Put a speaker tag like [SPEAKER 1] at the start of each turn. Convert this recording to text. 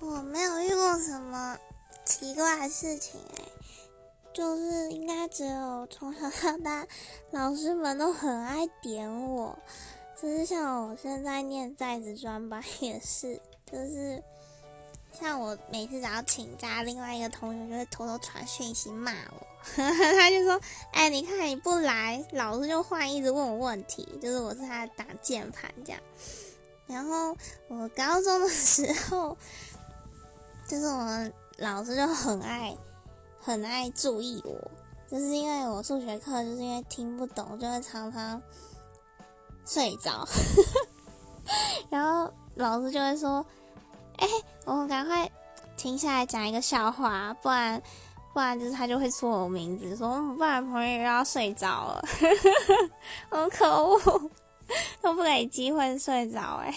[SPEAKER 1] 我没有遇过什么奇怪的事情哎，就是应该只有从小到大，老师们都很爱点我。就是像我现在念在职专班也是，就是像我每次只要请假，另外一个同学就会偷偷传讯息骂我，他就说：“哎，你看你不来，老师就换一直问我问题，就是我是他打键盘这样。”然后我高中的时候，就是我们老师就很爱很爱注意我，就是因为我数学课就是因为听不懂，就会常常。睡着，然后老师就会说：“哎，我们赶快停下来讲一个笑话，不然不然就是他就会说我名字，说不然朋友又要睡着了，好可恶，都不给机会睡着哎。”